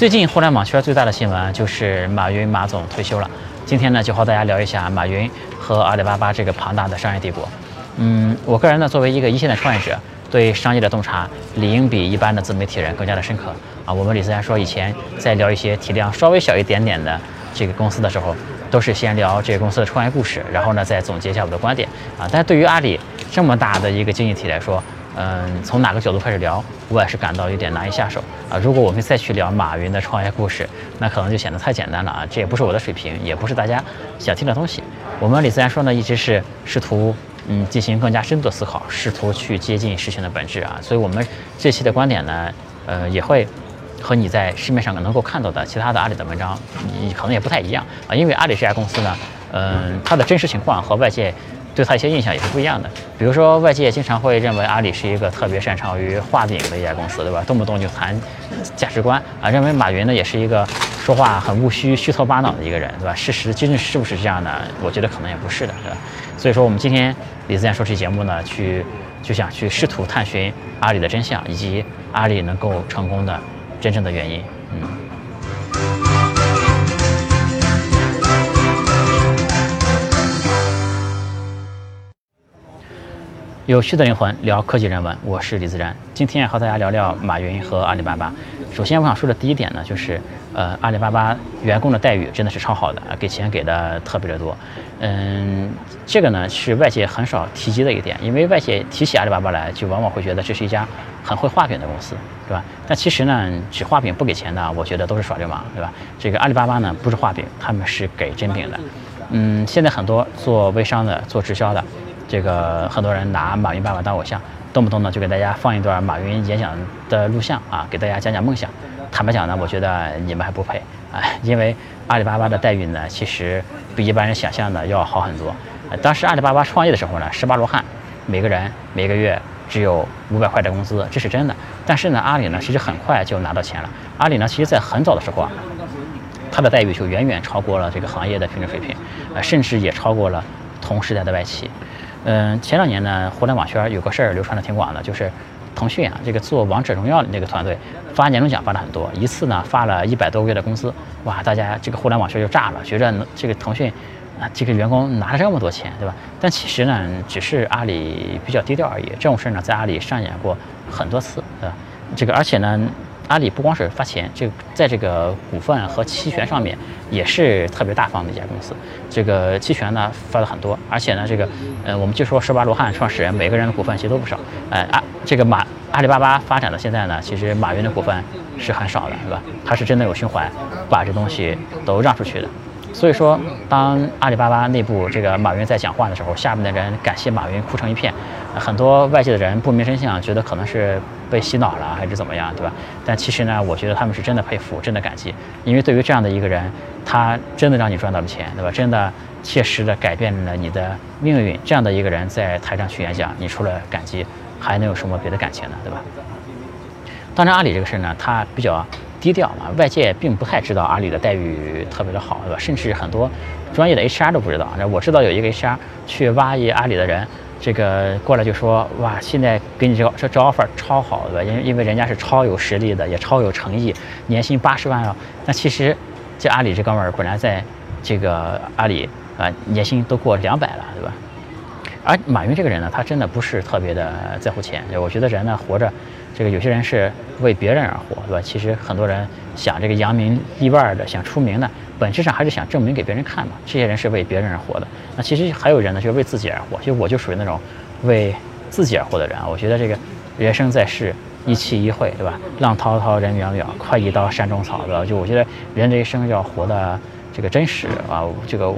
最近互联网圈最大的新闻就是马云马总退休了。今天呢，就和大家聊一下马云和阿里巴巴这个庞大的商业帝国。嗯，我个人呢，作为一个一线的创业者，对商业的洞察理应比一般的自媒体人更加的深刻啊。我们李思然说，以前在聊一些体量稍微小一点点的这个公司的时候，都是先聊这个公司的创业故事，然后呢再总结一下我的观点啊。但是对于阿里这么大的一个经济体来说，嗯，从哪个角度开始聊，我也是感到有点难以下手啊。如果我们再去聊马云的创业故事，那可能就显得太简单了啊。这也不是我的水平，也不是大家想听的东西。我们李自然说呢，一直是试图嗯进行更加深度的思考，试图去接近事情的本质啊。所以我们这期的观点呢，呃，也会和你在市面上能够看到的其他的阿里的文章，你可能也不太一样啊。因为阿里这家公司呢，嗯，它的真实情况和外界。对他一些印象也是不一样的，比如说外界经常会认为阿里是一个特别擅长于画饼的一家公司，对吧？动不动就谈价值观啊，认为马云呢也是一个说话很务虚、虚头巴脑的一个人，对吧？事实究竟是不是这样呢？我觉得可能也不是的，对吧？所以说我们今天李自然说这节目呢，去就想去试图探寻阿里的真相，以及阿里能够成功的真正的原因，嗯。有趣的灵魂聊科技人文，我是李自然。今天和大家聊聊马云和阿里巴巴。首先，我想说的第一点呢，就是呃，阿里巴巴员工的待遇真的是超好的，给钱给的特别的多。嗯，这个呢是外界很少提及的一点，因为外界提起阿里巴巴来，就往往会觉得这是一家很会画饼的公司，对吧？但其实呢，只画饼不给钱的，我觉得都是耍流氓，对吧？这个阿里巴巴呢，不是画饼，他们是给真饼的。嗯，现在很多做微商的、做直销的。这个很多人拿马云爸爸当偶像，动不动呢就给大家放一段马云演讲的录像啊，给大家讲讲梦想。坦白讲呢，我觉得你们还不配啊，因为阿里巴巴的待遇呢，其实比一般人想象的要好很多。当时阿里巴巴创业的时候呢，十八罗汉，每个人每个月只有五百块的工资，这是真的。但是呢，阿里呢，其实很快就拿到钱了。阿里呢，其实在很早的时候啊，它的待遇就远远超过了这个行业的平均水平，呃，甚至也超过了同时代的外企。嗯，前两年呢，互联网圈有个事儿流传的挺广的，就是腾讯啊，这个做王者荣耀的那个团队发年终奖发了很多，一次呢发了一百多个月的工资，哇，大家这个互联网圈就炸了，觉着这个腾讯啊，这个员工拿了这么多钱，对吧？但其实呢，只是阿里比较低调而已，这种事儿呢，在阿里上演过很多次，对吧？这个而且呢。阿里不光是发钱，这在这个股份和期权上面也是特别大方的一家公司。这个期权呢发了很多，而且呢，这个，呃，我们就说十八罗汉创始人每个人的股份其实都不少。呃，阿这个马阿里巴巴发展到现在呢，其实马云的股份是很少的，是吧？他是真的有胸怀，把这东西都让出去的。所以说，当阿里巴巴内部这个马云在讲话的时候，下面的人感谢马云哭成一片，很多外界的人不明真相，觉得可能是被洗脑了还是怎么样，对吧？但其实呢，我觉得他们是真的佩服，真的感激，因为对于这样的一个人，他真的让你赚到了钱，对吧？真的切实的改变了你的命运，这样的一个人在台上去演讲，你除了感激，还能有什么别的感情呢，对吧？当然，阿里这个事儿呢，他比较。低调嘛，外界并不太知道阿里的待遇特别的好，对吧？甚至很多专业的 HR 都不知道。那我知道有一个 HR 去挖一阿里的人，这个过来就说：“哇，现在给你这个这这 offer 超好，的？因为因为人家是超有实力的，也超有诚意，年薪八十万啊。那其实这阿里这哥们儿本来在这个阿里啊，年薪都过两百了，对吧？而马云这个人呢，他真的不是特别的在乎钱。我觉得人呢，活着。这个有些人是为别人而活，对吧？其实很多人想这个扬名立万的，想出名的，本质上还是想证明给别人看嘛。这些人是为别人而活的。那其实还有人呢，就是为自己而活。其实我就属于那种为自己而活的人啊。我觉得这个人生在世，一期一会，对吧？浪滔滔，人渺渺，快意刀山中草，对吧？就我觉得人这一生要活的。这个真实啊，这个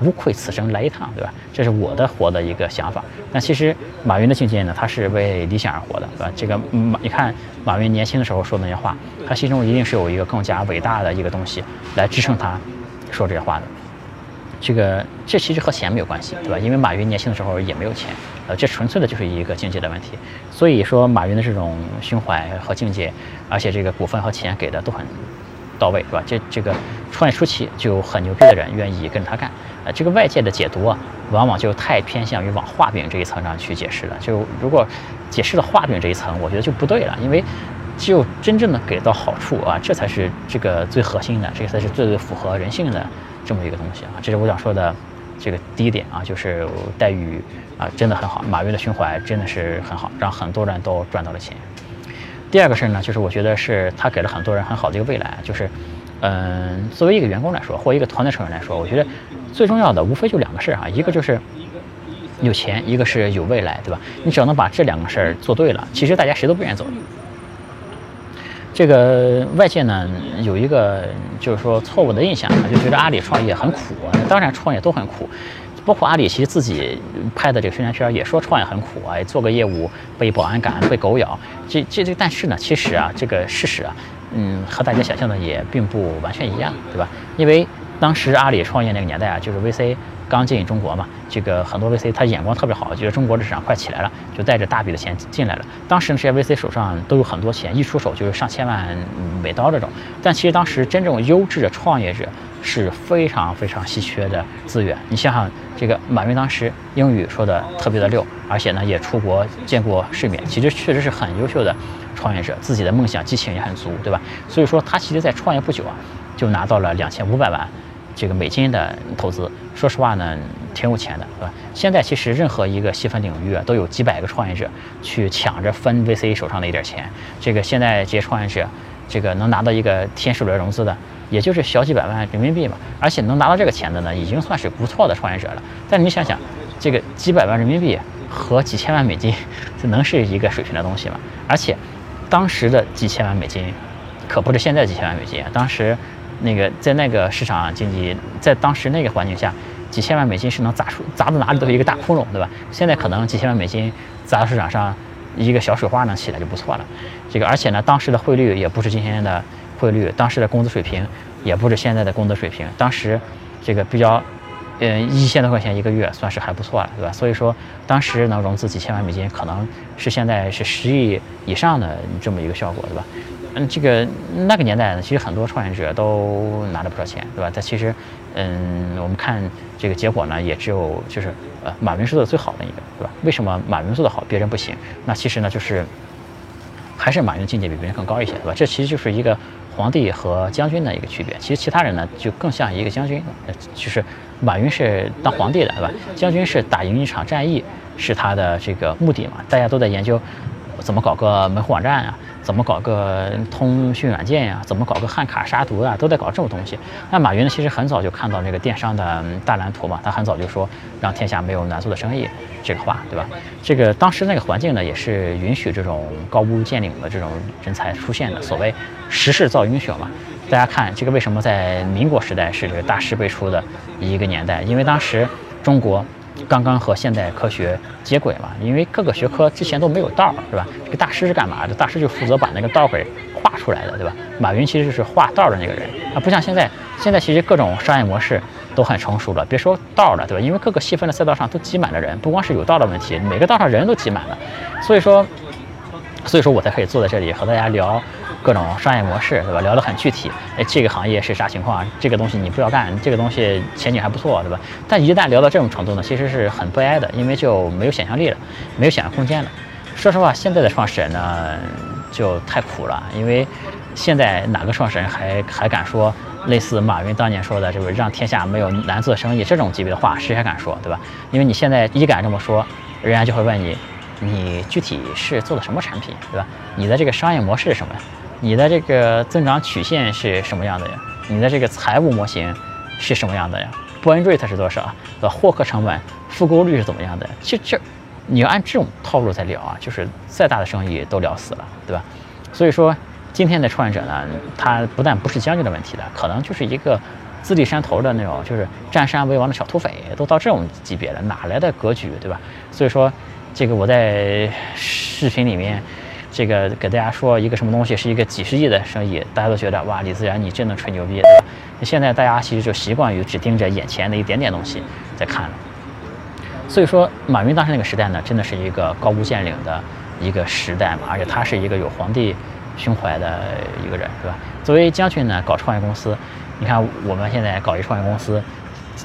无愧此生来一趟，对吧？这是我的活的一个想法。但其实马云的境界呢，他是为理想而活的，对吧？这个马，你看马云年轻的时候说那些话，他心中一定是有一个更加伟大的一个东西来支撑他说这些话的。这个这其实和钱没有关系，对吧？因为马云年轻的时候也没有钱，呃，这纯粹的就是一个境界的问题。所以说马云的这种胸怀和境界，而且这个股份和钱给的都很。到位是吧？这这个创业初期就很牛逼的人愿意跟着他干，呃，这个外界的解读啊，往往就太偏向于往画饼这一层上去解释了。就如果解释了画饼这一层，我觉得就不对了，因为只有真正的给到好处啊，这才是这个最核心的，这才是最最符合人性的这么一个东西啊。这是我想说的这个第一点啊，就是待遇啊真的很好，马云的胸怀真的是很好，让很多人都赚到了钱。第二个事儿呢，就是我觉得是他给了很多人很好的一个未来，就是嗯，作为一个员工来说，或一个团队成员来说，我觉得最重要的无非就两个事儿啊，一个就是有钱，一个是有未来，对吧？你只要能把这两个事儿做对了，其实大家谁都不愿意走。这个外界呢有一个就是说错误的印象，就觉得阿里创业很苦。当然创业都很苦，包括阿里其实自己拍的这个宣传片也说创业很苦啊，做个业务被保安赶，被狗咬。这这这，但是呢，其实啊，这个事实啊，嗯，和大家想象的也并不完全一样，对吧？因为当时阿里创业那个年代啊，就是 VC。刚进中国嘛，这个很多 VC 他眼光特别好，觉得中国的市场快起来了，就带着大笔的钱进来了。当时，这些 VC 手上都有很多钱，一出手就是上千万美刀这种。但其实当时真正优质的创业者是非常非常稀缺的资源。你想想，这个马云当时英语说的特别的溜，而且呢也出国见过世面，其实确实是很优秀的创业者，自己的梦想激情也很足，对吧？所以说他其实在创业不久啊，就拿到了两千五百万。这个美金的投资，说实话呢，挺有钱的，对吧？现在其实任何一个细分领域啊都有几百个创业者去抢着分 VC 手上的一点钱。这个现在这些创业者，这个能拿到一个天使轮融资的，也就是小几百万人民币嘛。而且能拿到这个钱的呢，已经算是不错的创业者了。但你想想，这个几百万人民币和几千万美金，这能是一个水平的东西吗？而且，当时的几千万美金，可不是现在几千万美金，当时。那个在那个市场经济，在当时那个环境下，几千万美金是能砸出砸到哪里都是一个大窟窿，对吧？现在可能几千万美金砸到市场上，一个小水花能起来就不错了。这个而且呢，当时的汇率也不是今天的汇率，当时的工资水平也不是现在的工资水平。当时这个比较，嗯，一千多块钱一个月算是还不错了，对吧？所以说当时能融资几千万美金，可能是现在是十亿以上的这么一个效果，对吧？嗯，这个那个年代呢，其实很多创业者都拿了不少钱，对吧？但其实，嗯，我们看这个结果呢，也只有就是呃，马云是做的最好的一个，对吧？为什么马云做的好，别人不行？那其实呢，就是还是马云境界比别人更高一些，对吧？这其实就是一个皇帝和将军的一个区别。其实其他人呢，就更像一个将军，就是马云是当皇帝的，对吧？将军是打赢一场战役是他的这个目的嘛？大家都在研究怎么搞个门户网站啊。怎么搞个通讯软件呀？怎么搞个汉卡杀毒啊？都在搞这种东西。那马云呢？其实很早就看到这个电商的大蓝图嘛。他很早就说让天下没有难做的生意这个话，对吧？这个当时那个环境呢，也是允许这种高屋建瓴的这种人才出现的。所谓时势造英雄嘛。大家看这个为什么在民国时代是这个大师辈出的一个年代？因为当时中国。刚刚和现代科学接轨嘛，因为各个学科之前都没有道，是吧？这个大师是干嘛的？大师就负责把那个道给画出来的，对吧？马云其实是画道的那个人啊，不像现在，现在其实各种商业模式都很成熟了，别说道了，对吧？因为各个细分的赛道上都挤满了人，不光是有道的问题，每个道上人都挤满了，所以说，所以说我才可以坐在这里和大家聊。各种商业模式，对吧？聊得很具体。哎，这个行业是啥情况？这个东西你不要干，这个东西前景还不错，对吧？但一旦聊到这种程度呢，其实是很悲哀的，因为就没有想象力了，没有想象空间了。说实话，现在的创始人呢，就太苦了，因为现在哪个创始人还还敢说类似马云当年说的，就是让天下没有难做的生意这种级别的话，谁还敢说，对吧？因为你现在一敢这么说，人家就会问你，你具体是做的什么产品，对吧？你的这个商业模式是什么呀？你的这个增长曲线是什么样的呀？你的这个财务模型是什么样的呀？burn rate 是多少？呃，获客成本、复购率是怎么样的？其实这你要按这种套路在聊啊，就是再大的生意都聊死了，对吧？所以说，今天的创业者呢，他不但不是将军的问题了，可能就是一个自立山头的那种，就是占山为王的小土匪，都到这种级别了，哪来的格局，对吧？所以说，这个我在视频里面。这个给大家说一个什么东西是一个几十亿的生意，大家都觉得哇，李自然你真能吹牛逼，对吧？现在大家其实就习惯于只盯着眼前的一点点东西在看了。所以说，马云当时那个时代呢，真的是一个高屋建瓴的一个时代嘛，而且他是一个有皇帝胸怀的一个人，对吧？作为将军呢，搞创业公司，你看我们现在搞一创业公司，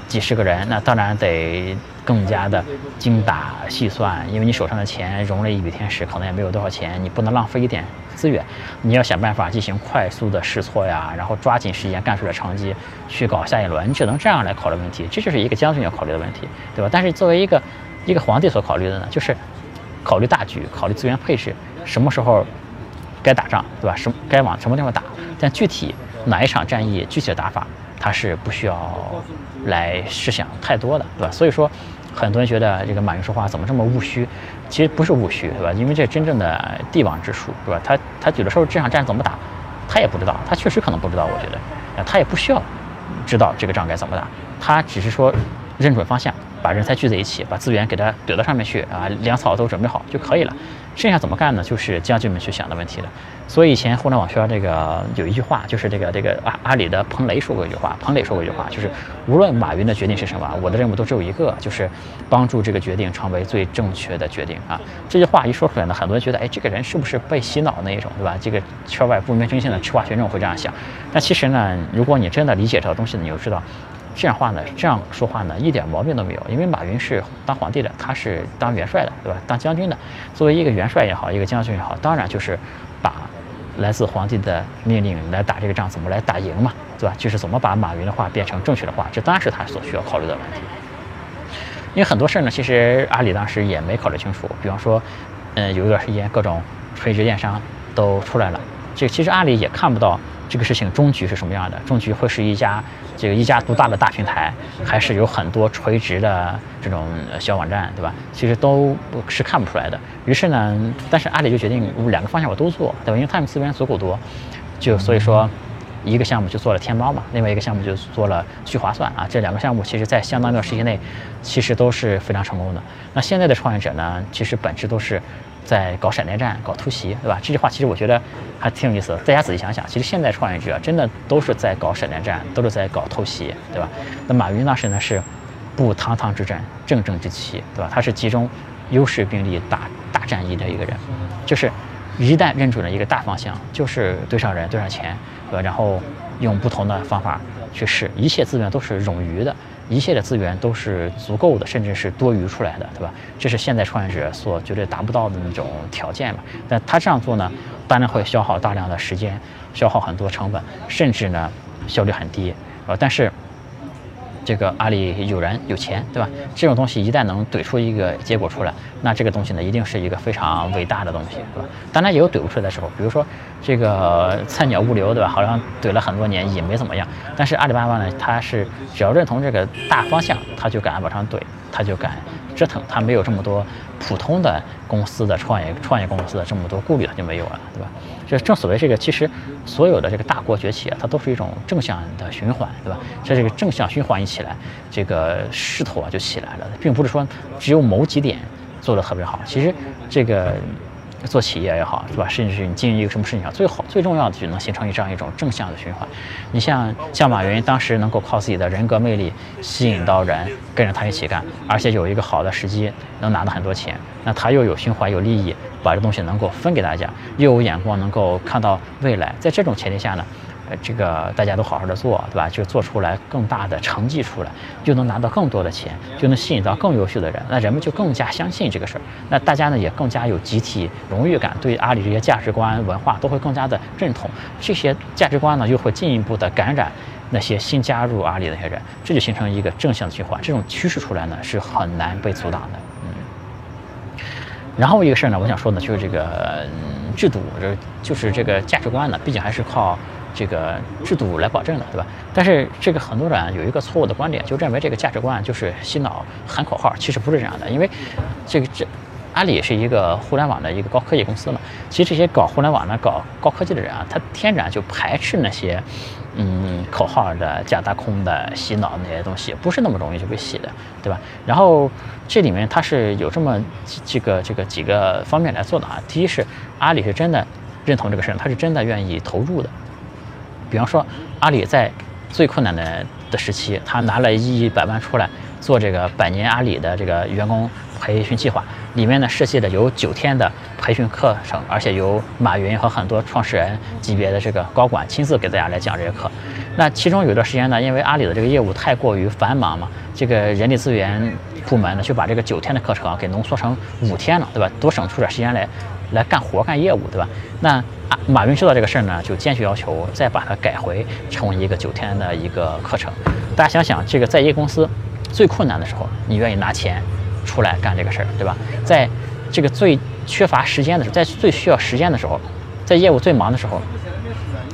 几十个人，那当然得更加的精打细算，因为你手上的钱融了一笔天使，可能也没有多少钱，你不能浪费一点资源，你要想办法进行快速的试错呀，然后抓紧时间干出来成绩，去搞下一轮，你只能这样来考虑问题，这就是一个将军要考虑的问题，对吧？但是作为一个一个皇帝所考虑的呢，就是考虑大局，考虑资源配置，什么时候该打仗，对吧？什么该往什么地方打，但具体哪一场战役，具体的打法。他是不需要来试想太多的，对吧？所以说，很多人觉得这个马云说话怎么这么务虚？其实不是务虚，对吧？因为这真正的帝王之术，对吧？他他有的时候这场战怎么打，他也不知道，他确实可能不知道。我觉得，啊他也不需要知道这个仗该怎么打，他只是说认准方向，把人才聚在一起，把资源给他怼到上面去啊，粮草都准备好就可以了。剩下怎么干呢？就是将军们去想的问题了。所以以前互联网圈这个有一句话，就是这个这个阿阿里的彭雷说过一句话，彭磊说过一句话，就是无论马云的决定是什么，我的任务都只有一个，就是帮助这个决定成为最正确的决定啊。这句话一说出来呢，很多人觉得，哎，这个人是不是被洗脑那一种，对吧？这个圈外不明真相的吃瓜群众会这样想。但其实呢，如果你真的理解这个东西呢，你就知道。这样话呢，这样说话呢，一点毛病都没有。因为马云是当皇帝的，他是当元帅的，对吧？当将军的，作为一个元帅也好，一个将军也好，当然就是把来自皇帝的命令来打这个仗，怎么来打赢嘛，对吧？就是怎么把马云的话变成正确的话，这当然是他所需要考虑的问题。因为很多事儿呢，其实阿里当时也没考虑清楚。比方说，嗯，有一段时间各种垂直电商都出来了，这其实阿里也看不到。这个事情终局是什么样的？终局会是一家这个一家独大的大平台，还是有很多垂直的这种小网站，对吧？其实都是看不出来的。于是呢，但是阿里就决定两个方向我都做，对吧？因为他们资源足够多，就所以说一个项目就做了天猫嘛，另外一个项目就做了聚划算啊。这两个项目其实在相当一段时间内，其实都是非常成功的。那现在的创业者呢，其实本质都是。在搞闪电战、搞突袭，对吧？这句话其实我觉得还挺有意思的。大家仔细想想，其实现在创业者真的都是在搞闪电战，都是在搞偷袭，对吧？那马云当时呢是不堂堂之战，正正之旗，对吧？他是集中优势兵力打大战役的一个人，就是一旦认准了一个大方向，就是对上人、对上钱，对吧？然后用不同的方法去试，一切资源都是冗余的。一切的资源都是足够的，甚至是多余出来的，对吧？这是现在创业者所绝对达不到的那种条件嘛。但他这样做呢，当然会消耗大量的时间，消耗很多成本，甚至呢效率很低，呃，但是。这个阿里有人有钱，对吧？这种东西一旦能怼出一个结果出来，那这个东西呢，一定是一个非常伟大的东西，对吧？当然也有怼不出来的时候，比如说这个菜鸟物流，对吧？好像怼了很多年也没怎么样。但是阿里巴巴呢，它是只要认同这个大方向，他就敢往上怼，他就敢。折腾，他没有这么多普通的公司的创业创业公司的这么多顾虑，他就没有了，对吧？就正所谓这个，其实所有的这个大国崛起啊，它都是一种正向的循环，对吧？这这个正向循环一起来，这个势头啊就起来了，并不是说只有某几点做得特别好，其实这个。做企业也好，是吧？甚至是你经营一个什么事情上，最好最重要的就能形成这样一种正向的循环。你像像马云当时能够靠自己的人格魅力吸引到人跟着他一起干，而且有一个好的时机能拿到很多钱，那他又有循环有利益，把这东西能够分给大家，又有眼光能够看到未来，在这种前提下呢？呃，这个大家都好好的做，对吧？就做出来更大的成绩出来，就能拿到更多的钱，就能吸引到更优秀的人，那人们就更加相信这个事儿。那大家呢也更加有集体荣誉感，对阿里这些价值观、文化都会更加的认同。这些价值观呢又会进一步的感染那些新加入阿里的那些人，这就形成一个正向的循环。这种趋势出来呢是很难被阻挡的。嗯。然后一个事儿呢，我想说呢，就是这个制度，就是就是这个价值观呢，毕竟还是靠。这个制度来保证的，对吧？但是这个很多人有一个错误的观点，就认为这个价值观就是洗脑喊口号，其实不是这样的。因为这个这阿里是一个互联网的一个高科技公司嘛，其实这些搞互联网的、搞高科技的人啊，他天然就排斥那些嗯口号的、假大空的、洗脑那些东西，不是那么容易就被洗的，对吧？然后这里面它是有这么几个这个几个方面来做的啊。第一是阿里是真的认同这个事，他是真的愿意投入的。比方说，阿里在最困难的的时期，他拿了一百万出来做这个百年阿里的这个员工培训计划，里面呢设计的有九天的培训课程，而且由马云和很多创始人级别的这个高管亲自给大家来讲这些课。那其中有段时间呢，因为阿里的这个业务太过于繁忙嘛，这个人力资源部门呢就把这个九天的课程啊给浓缩成五天了，对吧？多省出点时间来来干活干业务，对吧？那马云知道这个事儿呢，就坚决要求再把它改回成为一个九天的一个课程。大家想想，这个在一个公司最困难的时候，你愿意拿钱出来干这个事儿，对吧？在这个最缺乏时间的时候，在最需要时间的时候，在业务最忙的时候，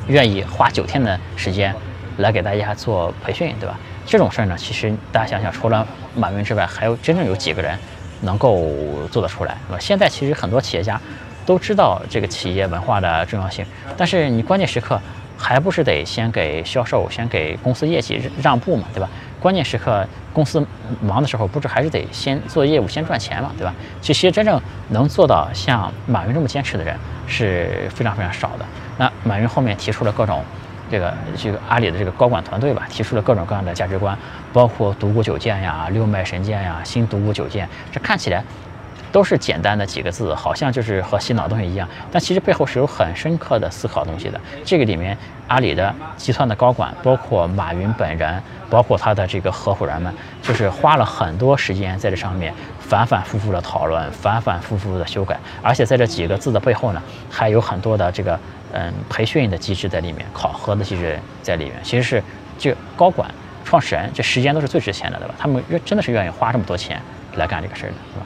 愿意花九天的时间。来给大家做培训，对吧？这种事儿呢，其实大家想想，除了马云之外，还有真正有几个人能够做得出来，对吧？现在其实很多企业家都知道这个企业文化的重要性，但是你关键时刻还不是得先给销售、先给公司业绩让步嘛，对吧？关键时刻公司忙的时候，不是还是得先做业务、先赚钱嘛，对吧？其实真正能做到像马云这么坚持的人是非常非常少的。那马云后面提出了各种。这个这个阿里的这个高管团队吧，提出了各种各样的价值观，包括独孤九剑呀、六脉神剑呀、新独孤九剑，这看起来都是简单的几个字，好像就是和洗脑东西一样，但其实背后是有很深刻的思考东西的。这个里面，阿里的集团的高管，包括马云本人，包括他的这个合伙人们，就是花了很多时间在这上面反反复复的讨论，反反复复的修改，而且在这几个字的背后呢，还有很多的这个。嗯，培训的机制在里面，考核的机制在里面，其实是这高管、创始人这时间都是最值钱的，对吧？他们愿真的是愿意花这么多钱来干这个事儿的，是吧？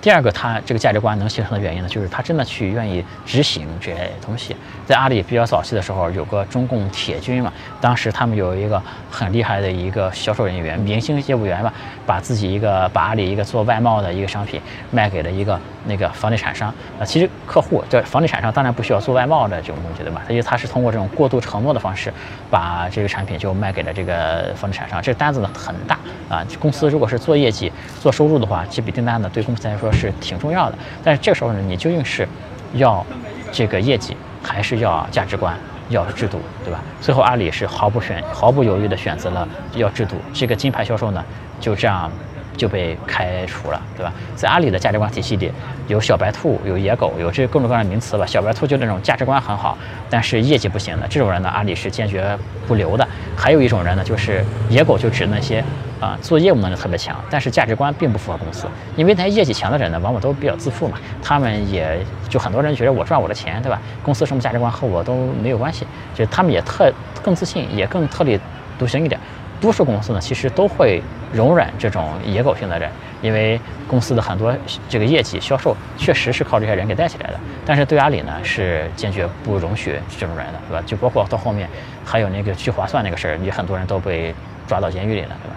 第二个，他这个价值观能形成的原因呢，就是他真的去愿意执行这些东西。在阿里比较早期的时候，有个中共铁军嘛，当时他们有一个很厉害的一个销售人员，明星业务员吧，把自己一个把阿里一个做外贸的一个商品卖给了一个那个房地产商。啊，其实客户这房地产商当然不需要做外贸的这种东西，对吧？因为他是通过这种过度承诺的方式，把这个产品就卖给了这个房地产商。这单子呢很大啊，公司如果是做业绩、做收入的话，这笔订单呢对公司来说。是挺重要的，但是这个时候呢，你究竟是要这个业绩，还是要价值观，要制度，对吧？最后阿里是毫不选、毫不犹豫地选择了要制度。这个金牌销售呢，就这样就被开除了，对吧？在阿里的价值观体系里，有小白兔，有野狗，有这各种各样的名词吧。小白兔就那种价值观很好，但是业绩不行的这种人呢，阿里是坚决不留的。还有一种人呢，就是野狗，就指那些。啊，做业务能力特别强，但是价值观并不符合公司，因为那些业绩强的人呢，往往都比较自负嘛，他们也就很多人觉得我赚我的钱，对吧？公司什么价值观和我都没有关系，就他们也特更自信，也更特立独行一点。多数公司呢，其实都会容忍这种野狗性的人，因为公司的很多这个业绩销售确实是靠这些人给带起来的。但是对阿里呢，是坚决不容许这种人的，对吧？就包括到后面还有那个聚划算那个事儿，也很多人都被抓到监狱里了，对吧？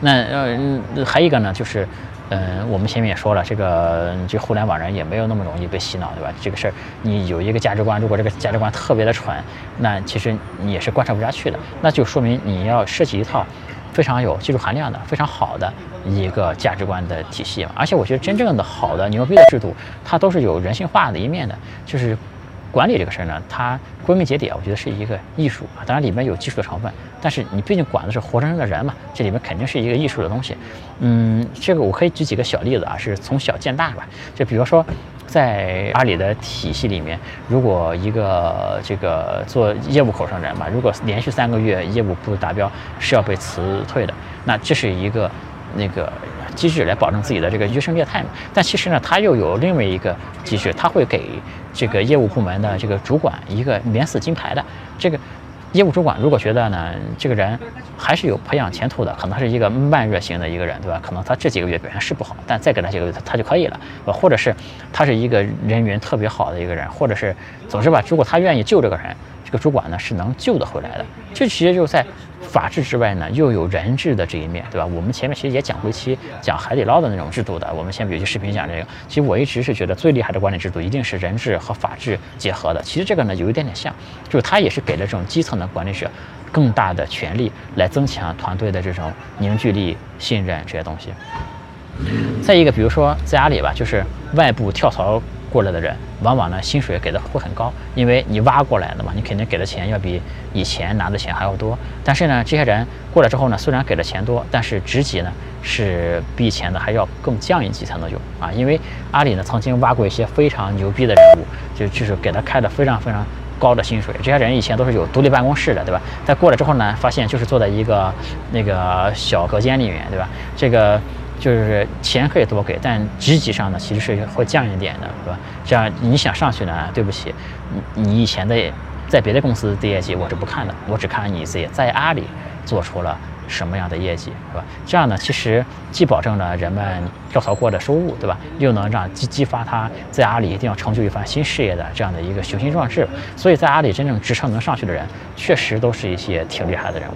那呃，还一个呢，就是，嗯，我们前面也说了，这个这互联网人也没有那么容易被洗脑，对吧？这个事儿，你有一个价值观，如果这个价值观特别的蠢，那其实你也是贯彻不下去的。那就说明你要设计一套非常有技术含量的、非常好的一个价值观的体系。而且我觉得真正的好的牛逼的制度，它都是有人性化的一面的，就是。管理这个事儿呢，它归根结底啊，我觉得是一个艺术啊。当然里面有技术的成分，但是你毕竟管的是活生生的人嘛，这里面肯定是一个艺术的东西。嗯，这个我可以举几个小例子啊，是从小见大吧。就比如说，在阿里的体系里面，如果一个这个做业务口上人吧，如果连续三个月业务不达标，是要被辞退的。那这是一个那个机制来保证自己的这个优胜劣汰嘛。但其实呢，它又有另外一个机制，它会给。这个业务部门的这个主管，一个免死金牌的这个业务主管，如果觉得呢，这个人还是有培养前途的，可能是一个慢热型的一个人，对吧？可能他这几个月表现是不好，但再给他几个月，他就可以了，或者是他是一个人缘特别好的一个人，或者是总之吧，如果他愿意救这个人，个主管呢是能救得回来的。这其实就是在。法治之外呢，又有人治的这一面，对吧？我们前面其实也讲过一期讲海底捞的那种制度的。我们先比如去视频讲这个，其实我一直是觉得最厉害的管理制度一定是人治和法治结合的。其实这个呢有一点点像，就是它也是给了这种基层的管理者更大的权利，来增强团队的这种凝聚力、信任这些东西。再一个，比如说在阿里吧，就是外部跳槽。过来的人，往往呢薪水给的会很高，因为你挖过来的嘛，你肯定给的钱要比以前拿的钱还要多。但是呢，这些人过来之后呢，虽然给的钱多，但是职级呢是比以前的还要更降一级才能有啊。因为阿里呢曾经挖过一些非常牛逼的人物，就就是给他开的非常非常高的薪水。这些人以前都是有独立办公室的，对吧？在过了之后呢，发现就是坐在一个那个小隔间里面，对吧？这个就是钱可以多给，但职级上呢其实是会降一点的，是吧？这样你想上去呢，对不起，你你以前的在别的公司的业绩我是不看的，我只看你自己在阿里做出了。什么样的业绩，是吧？这样呢，其实既保证了人们跳槽过的收入，对吧？又能让激激发他在阿里一定要成就一番新事业的这样的一个雄心壮志。所以在阿里真正职称能上去的人，确实都是一些挺厉害的人物，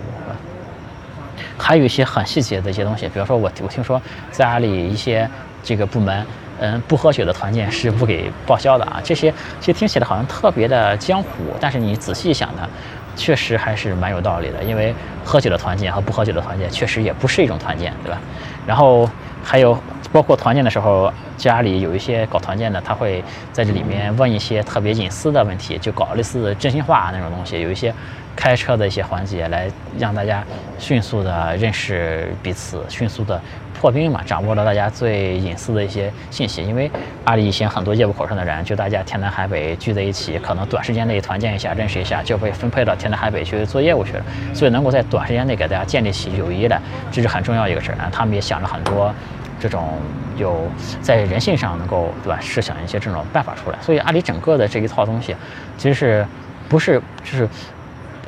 还有一些很细节的一些东西，比如说我我听说在阿里一些这个部门，嗯，不喝酒的团建是不给报销的啊。这些其实听起来好像特别的江湖，但是你仔细想呢。确实还是蛮有道理的，因为喝酒的团建和不喝酒的团建确实也不是一种团建，对吧？然后还有包括团建的时候，家里有一些搞团建的，他会在这里面问一些特别隐私的问题，就搞类似真心话那种东西，有一些开车的一些环节，来让大家迅速的认识彼此，迅速的。破冰嘛，掌握了大家最隐私的一些信息。因为阿里以前很多业务口上的人，就大家天南海北聚在一起，可能短时间内团建一下，认识一下，就被分配到天南海北去做业务去了。所以能够在短时间内给大家建立起友谊来，这是很重要一个事儿啊。他们也想了很多这种有在人性上能够对吧，设想一些这种办法出来。所以阿里整个的这一套东西，其实是不是就是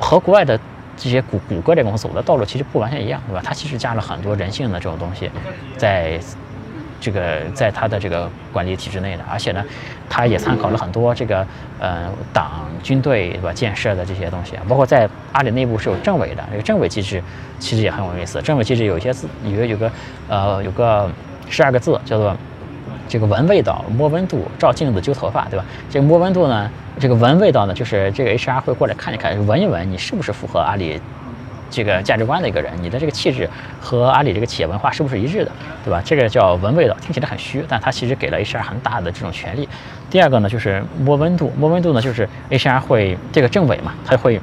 和国外的。这些谷谷歌这公司走的道路其实不完全一样，对吧？它其实加了很多人性的这种东西，在这个在它的这个管理体制内的，而且呢，它也参考了很多这个呃党军队对吧建设的这些东西，包括在阿里内部是有政委的，这个政委机制其实也很有意思。政委机制有一些字，有有个呃有个十二个字叫做。这个闻味道、摸温度、照镜子、揪头发，对吧？这个摸温度呢，这个闻味道呢，就是这个 HR 会过来看一看，闻一闻你是不是符合阿里这个价值观的一个人，你的这个气质和阿里这个企业文化是不是一致的，对吧？这个叫闻味道，听起来很虚，但它其实给了 HR 很大的这种权利。第二个呢，就是摸温度，摸温度呢，就是 HR 会这个政委嘛，他会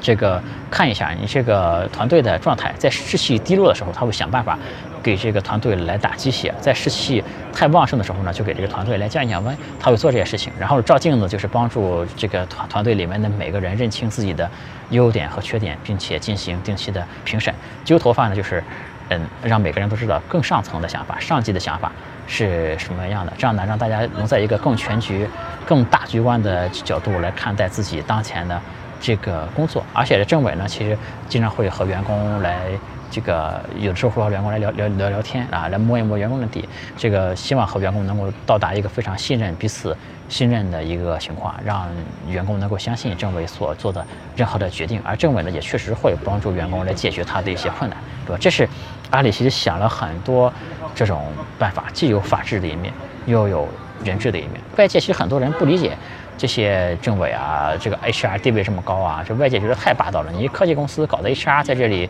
这个看一下你这个团队的状态，在士气低落的时候，他会想办法。给这个团队来打鸡血，在士气太旺盛的时候呢，就给这个团队来降一降温。他会做这些事情，然后照镜子就是帮助这个团团队里面的每个人认清自己的优点和缺点，并且进行定期的评审。揪头发呢，就是嗯，让每个人都知道更上层的想法、上级的想法是什么样的，这样呢，让大家能在一个更全局、更大局观的角度来看待自己当前的这个工作。而且政委呢，其实经常会和员工来。这个有的时候会和员工来聊聊聊聊天啊，来摸一摸员工的底。这个希望和员工能够到达一个非常信任彼此、信任的一个情况，让员工能够相信政委所做的任何的决定。而政委呢，也确实会帮助员工来解决他的一些困难，对吧？这是阿里其实想了很多这种办法，既有法治的一面，又有人治的一面。外界其实很多人不理解这些政委啊，这个 HR 地位这么高啊，这外界觉得太霸道了。你科技公司搞的 HR 在这里。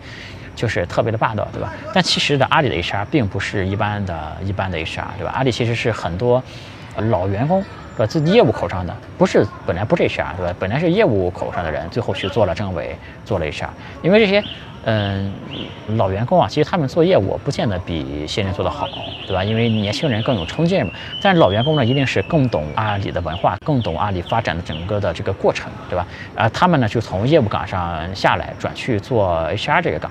就是特别的霸道，对吧？但其实的阿里的 HR 并不是一般的一般的 HR，对吧？阿里其实是很多老员工，吧？自己业务口上的，不是本来不是 HR，对吧？本来是业务口上的人，最后去做了政委，做了 HR，因为这些。嗯，老员工啊，其实他们做业务不见得比新人做得好，对吧？因为年轻人更有冲劲嘛。但是老员工呢，一定是更懂阿里的文化，更懂阿里发展的整个的这个过程，对吧？啊，他们呢就从业务岗上下来，转去做 HR 这个岗。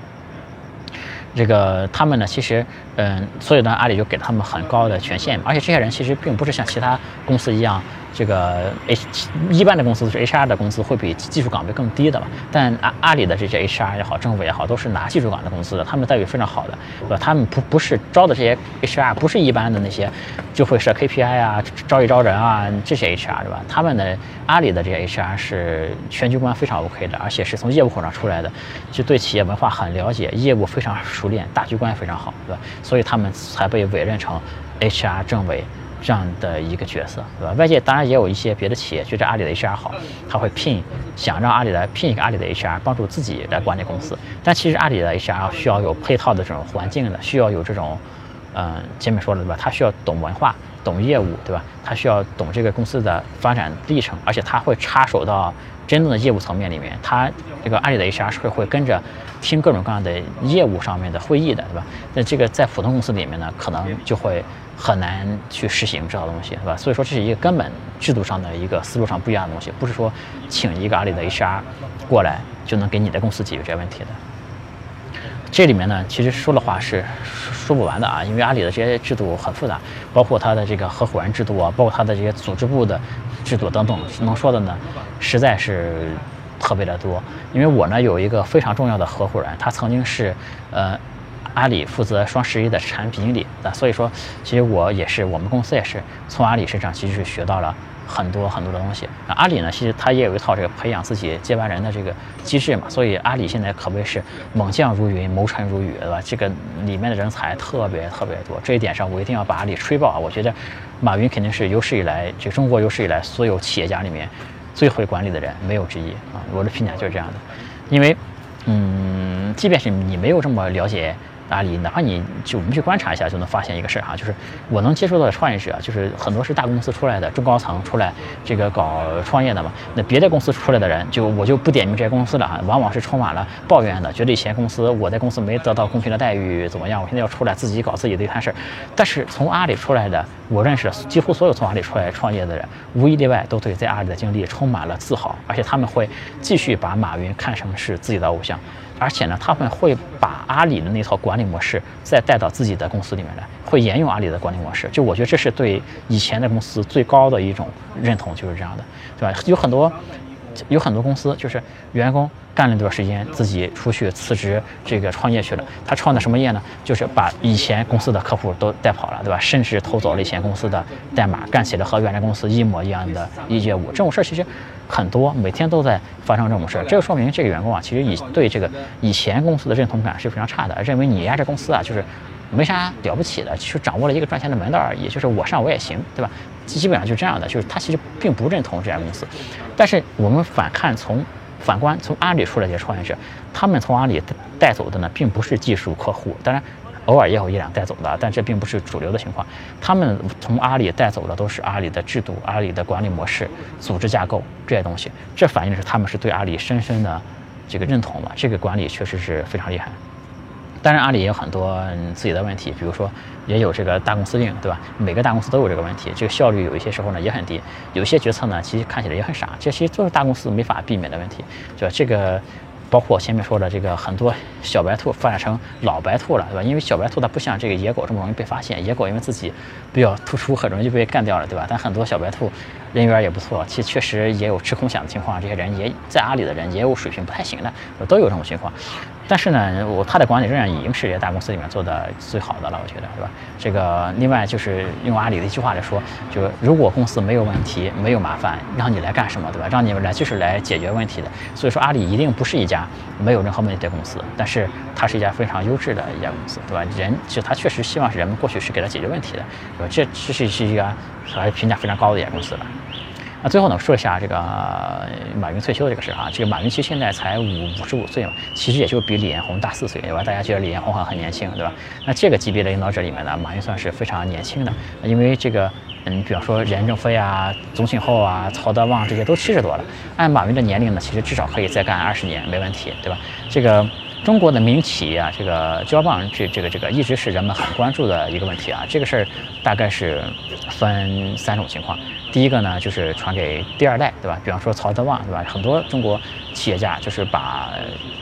这个他们呢，其实，嗯，所以呢，阿里就给他们很高的权限，而且这些人其实并不是像其他公司一样。这个 H 一般的公司是 HR 的工资会比技术岗位更低的嘛？但阿阿里的这些 HR 也好，政府也好，都是拿技术岗的工资的，他们待遇非常好的，对吧？他们不不是招的这些 HR，不是一般的那些就会设 KPI 啊、招一招人啊这些 HR，对吧？他们的阿里的这些 HR 是全局观非常 OK 的，而且是从业务口上出来的，就对企业文化很了解，业务非常熟练，大局观非常好，对吧？所以他们才被委任成 HR 政委。这样的一个角色，对吧？外界当然也有一些别的企业觉得阿里的 HR 好，他会聘，想让阿里来聘一个阿里的 HR 帮助自己来管理公司。但其实阿里的 HR 需要有配套的这种环境的，需要有这种，嗯，前面说了对吧？他需要懂文化、懂业务，对吧？他需要懂这个公司的发展历程，而且他会插手到真正的业务层面里面。他这个阿里的 HR 是会跟着听各种各样的业务上面的会议的，对吧？那这个在普通公司里面呢，可能就会。很难去实行这套东西，是吧？所以说这是一个根本制度上的一个思路上不一样的东西，不是说请一个阿里的 HR 过来就能给你的公司解决这些问题的。这里面呢，其实说的话是说不完的啊，因为阿里的这些制度很复杂，包括它的这个合伙人制度啊，包括它的这些组织部的制度等等，能说的呢，实在是特别的多。因为我呢有一个非常重要的合伙人，他曾经是呃阿里负责双十一的产品经理，那所以说，其实我也是我们公司也是从阿里身上其实是学到了。很多很多的东西，那阿里呢？其实它也有一套这个培养自己接班人的这个机制嘛。所以阿里现在可谓是猛将如云，谋臣如雨，对吧？这个里面的人才特别特别多。这一点上，我一定要把阿里吹爆啊！我觉得马云肯定是有史以来，这中国有史以来所有企业家里面最会管理的人，没有之一啊！我的评价就是这样的。因为，嗯，即便是你没有这么了解。阿里，哪怕你就我们去观察一下，就能发现一个事儿哈，就是我能接触到的创业者，就是很多是大公司出来的中高层出来这个搞创业的嘛。那别的公司出来的人，就我就不点名这些公司了哈，往往是充满了抱怨的，觉得以前公司我在公司没得到公平的待遇，怎么样？我现在要出来自己搞自己的一摊事儿。但是从阿里出来的，我认识几乎所有从阿里出来创业的人，无一例外都对在阿里的经历充满了自豪，而且他们会继续把马云看成是自己的偶像。而且呢，他们会把阿里的那套管理模式再带到自己的公司里面来，会沿用阿里的管理模式。就我觉得这是对以前的公司最高的一种认同，就是这样的，对吧？有很多有很多公司就是员工干了一段时间，自己出去辞职，这个创业去了。他创的什么业呢？就是把以前公司的客户都带跑了，对吧？甚至偷走了以前公司的代码，干起了和原来公司一模一样的业务。这种事儿其实。很多每天都在发生这种事儿，这就说明这个员工啊，其实以对这个以前公司的认同感是非常差的，认为你呀这公司啊就是没啥了不起的，其实掌握了一个赚钱的门道而已，就是我上我也行，对吧？基本上就这样的，就是他其实并不认同这家公司。但是我们反看从反观从阿里出来这些创业者，他们从阿里带走的呢，并不是技术客户，当然。偶尔也有一两带走的，但这并不是主流的情况。他们从阿里带走的都是阿里的制度、阿里的管理模式、组织架构这些东西。这反映的是他们是对阿里深深的这个认同嘛？这个管理确实是非常厉害。当然，阿里也有很多自己的问题，比如说也有这个大公司病，对吧？每个大公司都有这个问题，这个效率有一些时候呢也很低，有些决策呢其实看起来也很傻，这其实都是大公司没法避免的问题，对吧？这个。包括前面说的这个很多小白兔发展成老白兔了，对吧？因为小白兔它不像这个野狗这么容易被发现，野狗因为自己比较突出，很容易就被干掉了，对吧？但很多小白兔人缘也不错，其实确实也有吃空饷的情况，这些人也在阿里的人也有水平不太行的，都有这种情况。但是呢，我他的管理仍然已经是这些大公司里面做的最好的了，我觉得，对吧？这个另外就是用阿里的一句话来说，就如果公司没有问题、没有麻烦，让你来干什么，对吧？让你们来就是来解决问题的。所以说，阿里一定不是一家没有任何问题的公司，但是它是一家非常优质的一家公司，对吧？人就他确实希望是人们过去是给他解决问题的，对吧？这这是是一家还是评价非常高的一家公司了。那最后呢，说一下这个马云退休这个事啊。这个马云其实现在才五五十五岁嘛，其实也就比李彦宏大四岁，对吧？大家觉得李彦宏还很年轻，对吧？那这个级别的领导者里面呢，马云算是非常年轻的，因为这个，嗯，比方说任正非啊、宗庆后啊、曹德旺这些都七十多了，按马云的年龄呢，其实至少可以再干二十年没问题，对吧？这个。中国的民营企业啊，这个交棒，这这个这个一直是人们很关注的一个问题啊。这个事儿大概是分三种情况。第一个呢，就是传给第二代，对吧？比方说曹德旺，对吧？很多中国企业家就是把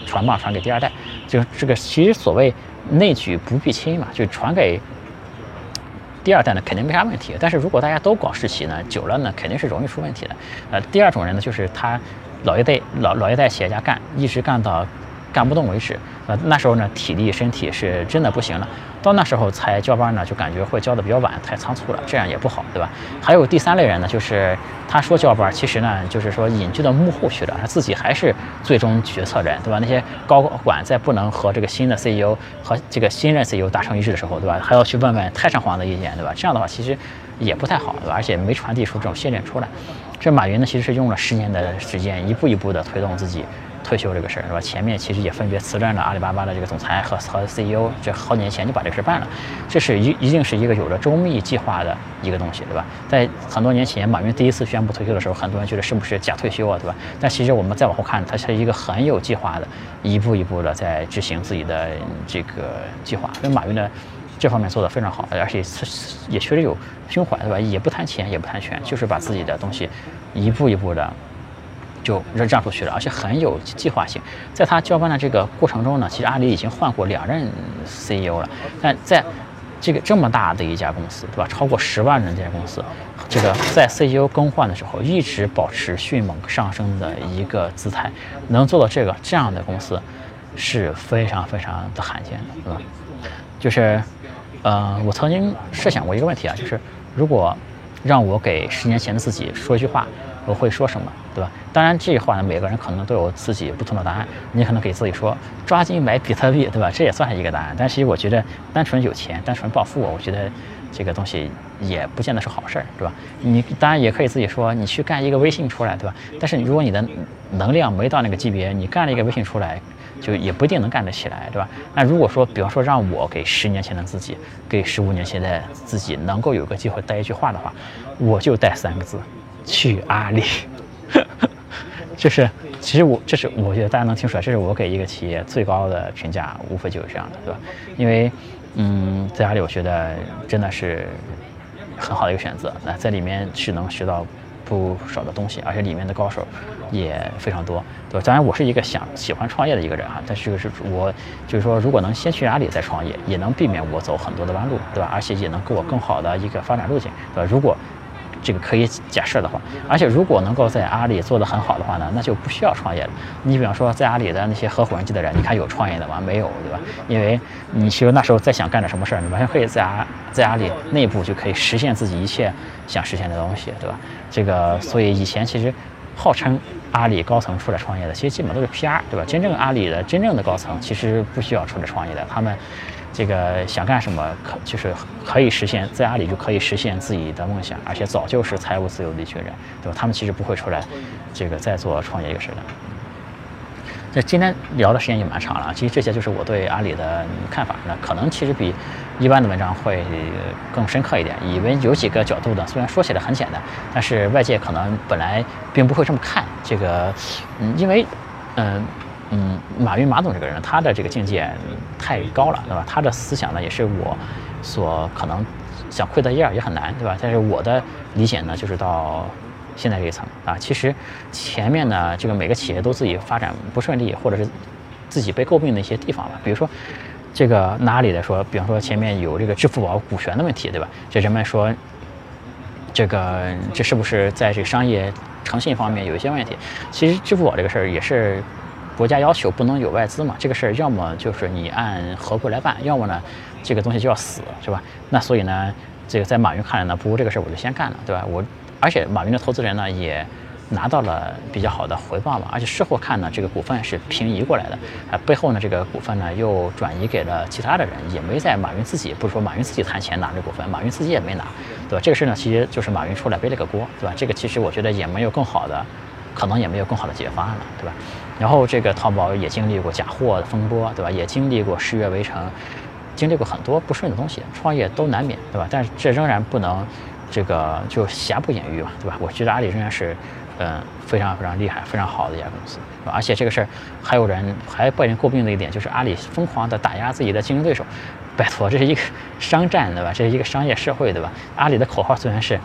传棒传给第二代，就这个其实所谓内举不避亲嘛，就传给第二代呢，肯定没啥问题。但是如果大家都搞世袭呢，久了呢，肯定是容易出问题的。呃，第二种人呢，就是他老一代老老一代企业家干，一直干到。干不动为止，呃，那时候呢，体力身体是真的不行了，到那时候才交班呢，就感觉会交的比较晚，太仓促了，这样也不好，对吧？还有第三类人呢，就是他说交班，其实呢，就是说隐居到幕后去了，他自己还是最终决策人，对吧？那些高管在不能和这个新的 CEO 和这个新任 CEO 达成一致的时候，对吧？还要去问问太上皇的意见，对吧？这样的话其实也不太好，对吧？而且没传递出这种信任出来。这马云呢，其实是用了十年的时间，一步一步的推动自己。退休这个事儿是吧？前面其实也分别辞任了阿里巴巴的这个总裁和和 CEO，这好几年前就把这个事儿办了。这是一一定是一个有着周密计划的一个东西，对吧？在很多年前，马云第一次宣布退休的时候，很多人觉得是不是假退休啊，对吧？但其实我们再往后看，他是一个很有计划的，一步一步的在执行自己的这个计划。所以马云的这方面做得非常好，而且也确实有胸怀，对吧？也不谈钱，也不谈权，就是把自己的东西一步一步的就让出去了，而且很有计划性。在他交班的这个过程中呢，其实阿里已经换过两任 CEO 了，但在这个这么大的一家公司，对吧？超过十万人这家公司，这个在 CEO 更换的时候一直保持迅猛上升的一个姿态，能做到这个这样的公司是非常非常的罕见的，对吧？就是，呃，我曾经设想过一个问题啊，就是如果让我给十年前的自己说一句话。我会说什么，对吧？当然，这话呢，每个人可能都有自己不同的答案。你可能给自己说，抓紧买比特币，对吧？这也算是一个答案。但其实我觉得，单纯有钱，单纯暴富，我觉得这个东西也不见得是好事儿，对吧？你当然也可以自己说，你去干一个微信出来，对吧？但是如果你的能量没到那个级别，你干了一个微信出来，就也不一定能干得起来，对吧？那如果说，比方说让我给十年前的自己，给十五年前的自己，能够有个机会带一句话的话，我就带三个字。去阿里，就是，其实我这是我觉得大家能听出来，这是我给一个企业最高的评价，无非就是这样的，对吧？因为，嗯，在阿里我觉得真的是很好的一个选择，那在里面是能学到不少的东西，而且里面的高手也非常多，对吧？当然我是一个想喜欢创业的一个人哈，但是是我就是说，如果能先去阿里再创业，也能避免我走很多的弯路，对吧？而且也能给我更好的一个发展路径，对吧？如果这个可以假设的话，而且如果能够在阿里做得很好的话呢，那就不需要创业了。你比方说，在阿里的那些合伙人级的人，你看有创业的吗？没有，对吧？因为你其实那时候再想干点什么事儿，你完全可以在阿在阿里内部就可以实现自己一切想实现的东西，对吧？这个，所以以前其实号称阿里高层出来创业的，其实基本都是 PR，对吧？真正阿里的真正的高层其实不需要出来创业的，他们。这个想干什么可就是可以实现，在阿里就可以实现自己的梦想，而且早就是财务自由的一群人，对吧？他们其实不会出来，这个再做创业一个事的。那今天聊的时间也蛮长了，其实这些就是我对阿里的看法。那可能其实比一般的文章会更深刻一点，因为有几个角度的，虽然说起来很简单，但是外界可能本来并不会这么看这个，嗯，因为，嗯。嗯，马云马总这个人，他的这个境界太高了，对吧？他的思想呢，也是我所可能想窥得一二也很难，对吧？但是我的理解呢，就是到现在这一层啊。其实前面呢，这个每个企业都自己发展不顺利，或者是自己被诟病的一些地方吧。比如说这个哪里来说，比方说前面有这个支付宝股权的问题，对吧？这人们说这个这是不是在这个商业诚信方面有一些问题？其实支付宝这个事儿也是。国家要求不能有外资嘛，这个事儿要么就是你按合规来办，要么呢，这个东西就要死，是吧？那所以呢，这个在马云看来呢，不如这个事儿我就先干了，对吧？我而且马云的投资人呢也拿到了比较好的回报嘛，而且事后看呢，这个股份是平移过来的，啊，背后呢这个股份呢又转移给了其他的人，也没在马云自己，不是说马云自己谈钱拿这股份，马云自己也没拿，对吧？这个事儿呢其实就是马云出来背了个锅，对吧？这个其实我觉得也没有更好的。可能也没有更好的解决方案了，对吧？然后这个淘宝也经历过假货的风波，对吧？也经历过十月围城，经历过很多不顺的东西，创业都难免，对吧？但是这仍然不能这个就瑕不掩瑜嘛，对吧？我觉得阿里仍然是嗯非常非常厉害、非常好的一家公司，而且这个事儿还有人还被人诟病的一点就是阿里疯狂的打压自己的竞争对手，拜托，这是一个商战，对吧？这是一个商业社会，对吧？阿里的口号虽然是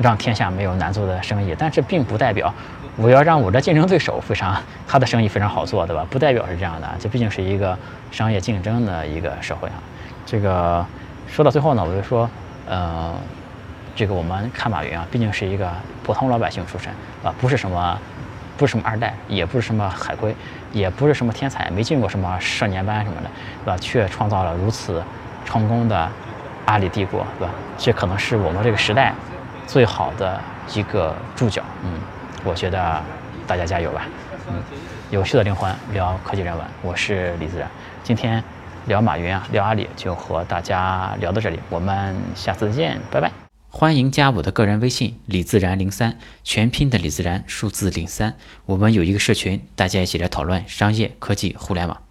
让天下没有难做的生意，但这并不代表。我要让我的竞争对手非常，他的生意非常好做，对吧？不代表是这样的，这毕竟是一个商业竞争的一个社会啊。这个说到最后呢，我就说，呃，这个我们看马云啊，毕竟是一个普通老百姓出身啊，不是什么，不是什么二代，也不是什么海归，也不是什么天才，没进过什么少年班什么的，对吧？却创造了如此成功的阿里帝国，对吧？这可能是我们这个时代最好的一个注脚，嗯。我觉得大家加油吧，嗯，有趣的灵魂聊科技人文，我是李自然。今天聊马云啊，聊阿里，就和大家聊到这里，我们下次见，拜拜。欢迎加我的个人微信李自然零三，全拼的李自然，数字零三。我们有一个社群，大家一起来讨论商业、科技、互联网。